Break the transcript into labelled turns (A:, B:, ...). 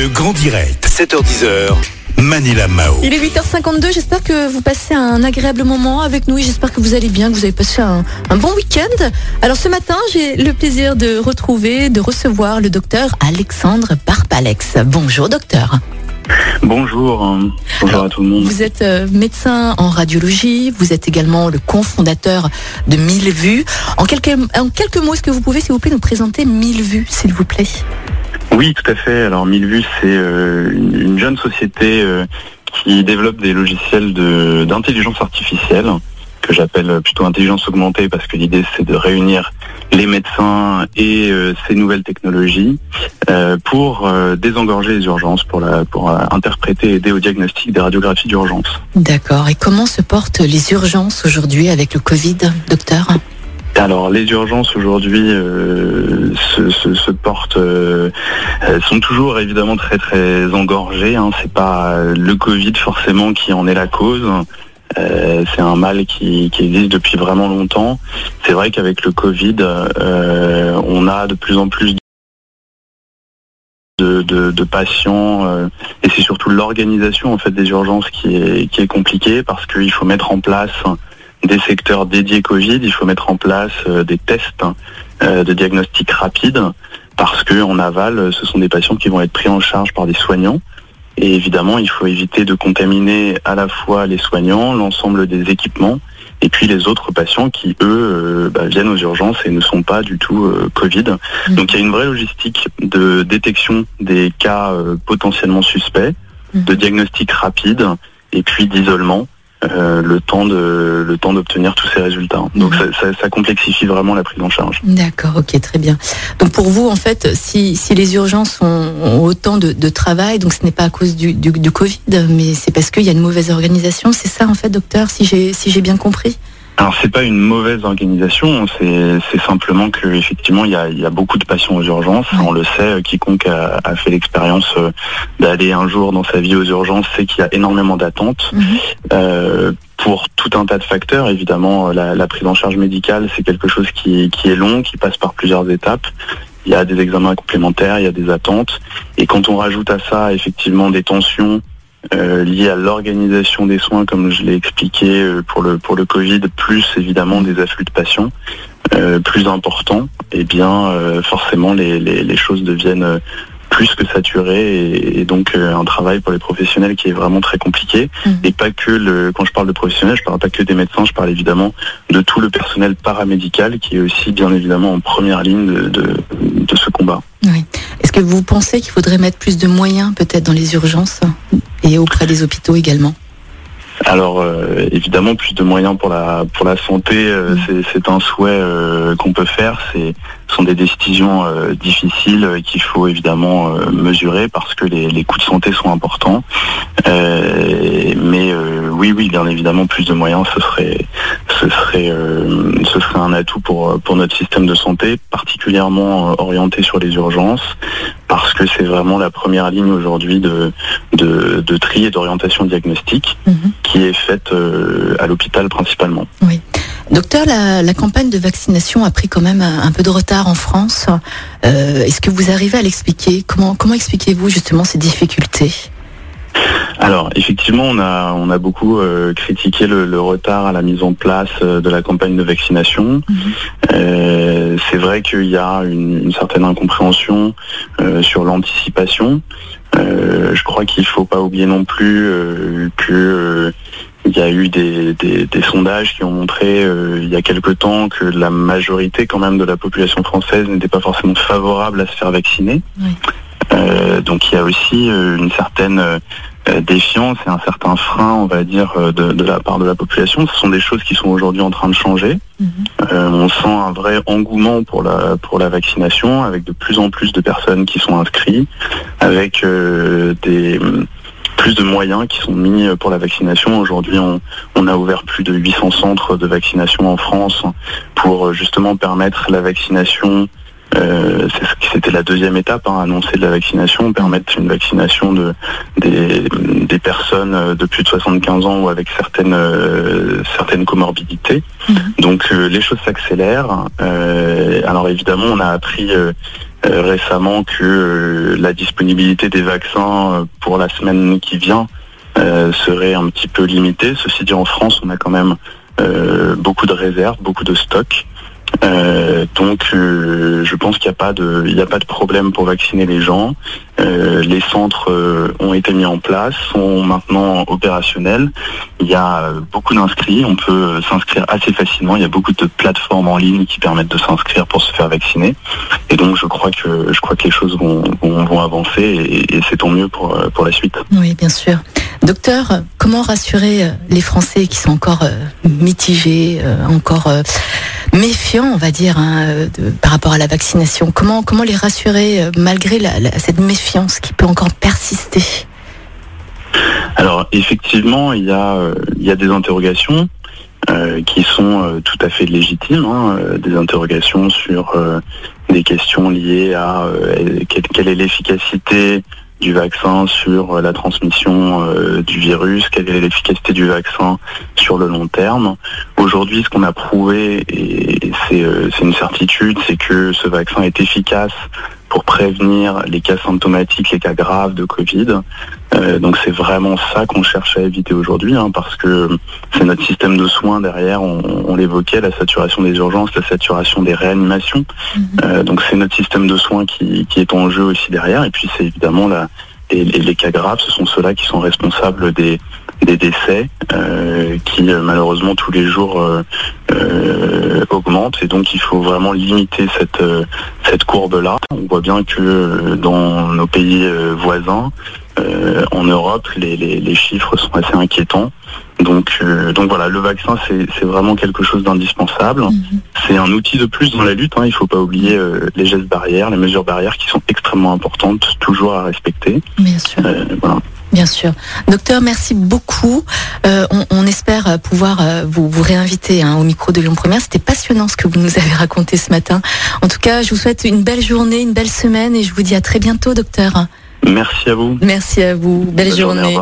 A: Le grand direct, 7h10h. Manila Mao.
B: Il est 8h52, j'espère que vous passez un agréable moment avec nous et j'espère que vous allez bien, que vous avez passé un, un bon week-end. Alors ce matin, j'ai le plaisir de retrouver, de recevoir le docteur Alexandre Barpalex. Bonjour docteur.
C: Bonjour, hein. bonjour à tout le monde.
B: Vous êtes euh, médecin en radiologie, vous êtes également le cofondateur de 1000 vues. En quelques, en quelques mots, est-ce que vous pouvez s'il vous plaît nous présenter 1000 vues, s'il vous plaît?
C: Oui, tout à fait. Alors 1000 vues, c'est euh, une, une jeune société euh, qui développe des logiciels d'intelligence artificielle que j'appelle plutôt intelligence augmentée parce que l'idée c'est de réunir les médecins et euh, ces nouvelles technologies euh, pour euh, désengorger les urgences, pour, la, pour euh, interpréter et aider au diagnostic des radiographies d'urgence.
B: D'accord. Et comment se portent les urgences aujourd'hui avec le Covid, docteur?
C: Alors les urgences aujourd'hui euh, se, portent, euh, sont toujours évidemment très très engorgées. Hein. C'est pas euh, le Covid forcément qui en est la cause. C'est un mal qui, existe depuis vraiment longtemps. C'est vrai qu'avec le Covid, on a de plus en plus de, patients et c'est surtout l'organisation en fait des urgences qui est compliquée parce qu'il faut mettre en place des secteurs dédiés Covid, il faut mettre en place euh, des tests euh, de diagnostic rapide parce que en aval, ce sont des patients qui vont être pris en charge par des soignants. Et évidemment, il faut éviter de contaminer à la fois les soignants, l'ensemble des équipements, et puis les autres patients qui, eux, euh, bah, viennent aux urgences et ne sont pas du tout euh, Covid.
B: Mhm.
C: Donc il y a une vraie logistique de détection des cas euh, potentiellement suspects,
B: Mhm.
C: de diagnostic rapide, et puis d'isolement. Euh, le temps de le temps d'obtenir tous ces résultats. Donc
B: Mhm.
C: ça, ça- ça complexifie vraiment la prise en charge.
B: D'accord, ok, très bien. Donc pour vous, en fait, si, si les urgences ont, ont autant de, de travail, donc ce n'est pas à cause du, du, du Covid, mais c'est parce qu'il y a une mauvaise organisation, c'est ça en fait, docteur, si j'ai si j'ai bien compris?
C: Alors c'est pas une mauvaise organisation, c'est simplement que effectivement il y a, y a beaucoup de patients aux urgences.
B: Ouais.
C: On le sait, euh, quiconque a, a fait l'expérience euh, d'aller un jour dans sa vie aux urgences sait qu'il y a énormément d'attentes. Euh, pour tout un tas de facteurs, évidemment, euh, la, la prise en charge médicale, c'est quelque chose qui, qui est long, qui passe par plusieurs étapes. Il y a des examens complémentaires, il y a des attentes. Et quand on rajoute à ça, effectivement, des tensions euh, liées à l'organisation des soins, comme je l'ai expliqué euh, pour le, pour le Covid, plus évidemment des afflux de patients euh, plus importants, eh bien, euh, forcément, les, les, les choses deviennent plus que saturées et, et donc un travail pour les professionnels qui est vraiment très compliqué
B: Mhm.
C: et pas que le quand je parle de professionnels je parle pas que des médecins je parle évidemment de tout le personnel paramédical qui est aussi bien évidemment en première ligne de, de, de ce combat
B: Oui. Est-ce que vous pensez qu'il faudrait mettre plus de moyens peut-être dans les urgences? Et auprès des hôpitaux également.
C: Alors euh, évidemment plus de moyens pour la pour la santé euh,
B: Mhm.
C: c'est un souhait euh, qu'on peut faire. C'est ce sont des décisions difficiles qu'il faut évidemment mesurer parce que les, les coûts de santé sont importants. Mais oui oui bien évidemment plus de moyens ce serait ce serait euh, ce serait un atout pour pour notre système de santé particulièrement euh, orienté sur les urgences parce que c'est vraiment la première ligne aujourd'hui de, de de tri et d'orientation diagnostique
B: Mhm.
C: qui est faite euh, à l'hôpital principalement.
B: Docteur, la, la campagne de vaccination a pris quand même un, un peu de retard en France. Euh, Est-ce que vous arrivez à l'expliquer? Comment, comment expliquez-vous justement ces difficultés?
C: Alors effectivement, on a on a beaucoup euh, critiqué le, le retard à la mise en place euh, de la campagne de vaccination. Euh, c'est vrai qu'il y a une, une certaine incompréhension sur l'anticipation. Je crois qu'il faut pas oublier non plus que il y a eu des, des- des sondages qui ont montré euh, il y a quelque temps que la majorité quand même de la population française n'était pas forcément favorable à se faire vacciner.
B: Oui.
C: Euh, donc il y a aussi une certaine défiance et un certain frein, on va dire, euh, de, de la part de la population. Ce sont des choses qui sont aujourd'hui en train de changer.
B: Mhm.
C: Euh, on sent un vrai engouement pour la pour la vaccination, avec de plus en plus de personnes qui sont inscrites, avec euh, des plus de moyens qui sont mis pour la vaccination. Aujourd'hui, on, on a ouvert plus de 800 centres de vaccination en France pour euh, justement permettre la vaccination euh, C'était la deuxième étape, hein, annoncer de la vaccination, permettre une vaccination de, des, des personnes euh, de plus de 75 ans ou avec certaines, euh, certaines comorbidités.
B: Mhm.
C: Donc euh, les choses s'accélèrent. Euh, alors évidemment, on a appris euh, récemment que la disponibilité des vaccins pour la semaine qui vient serait un petit peu limitée. Ceci dit, en France, on a quand même beaucoup de réserves, beaucoup de stocks. Euh, donc, euh, je pense qu'il n'y a pas de, il a pas de problème pour vacciner les gens. Euh, les centres ont été mis en place, sont maintenant opérationnels. Il y a beaucoup d'inscrits. On peut s'inscrire assez facilement. Il y a beaucoup de plateformes en ligne qui permettent de s'inscrire pour se faire vacciner. Et donc, je crois que, je crois que les choses vont, vont, avancer et, et c'est tant mieux pour, pour la suite.
B: Oui, bien sûr. Docteur, comment rassurer les Français qui sont encore mitigés, encore méfiants, on va dire, hein, par rapport à la vaccination? Comment, comment les rassurer euh, malgré cette méfiance qui peut encore persister?
C: Alors, effectivement, il y a, euh, y a des interrogations. Euh, qui sont tout à fait légitimes, hein, des interrogations sur des questions liées à quelle est l'efficacité du vaccin sur euh, la transmission euh, du virus, quelle est l'efficacité du vaccin sur le long terme. Aujourd'hui, ce qu'on a prouvé, et euh, c'est une certitude, c'est que ce vaccin est efficace pour prévenir les cas symptomatiques, les cas graves de Covid. donc c'est vraiment ça qu'on cherche à éviter aujourd'hui, hein, parce que c'est notre système de soins derrière, on, l'évoquait, la saturation des urgences, la saturation des réanimations. Mhm. donc c'est notre système de soins qui, qui, est en jeu aussi derrière, et puis c'est évidemment la, et, les cas graves, ce sont ceux-là qui sont responsables des, des décès euh, qui euh, malheureusement tous les jours euh, augmentent et donc il faut vraiment limiter cette cette courbe là. On voit bien que dans nos pays voisins, en Europe, les, les, les, chiffres sont assez inquiétants. Donc, donc voilà, le vaccin, c'est vraiment quelque chose d'indispensable. Mhm. C'est un outil de plus dans la lutte. Hein. Il ne faut pas oublier les gestes barrières, les mesures barrières qui sont extrêmement importantes, toujours à respecter.
B: Bien sûr. voilà. Bien sûr. Docteur, merci beaucoup. Euh, on, espère pouvoir euh, vous, vous réinviter hein, au micro de Lyon Première. C'était passionnant ce que vous nous avez raconté ce matin. En tout cas, je vous souhaite une belle journée, une belle semaine et je vous dis à très bientôt, docteur.
C: Merci à vous.
B: Merci à vous. Belle, journée.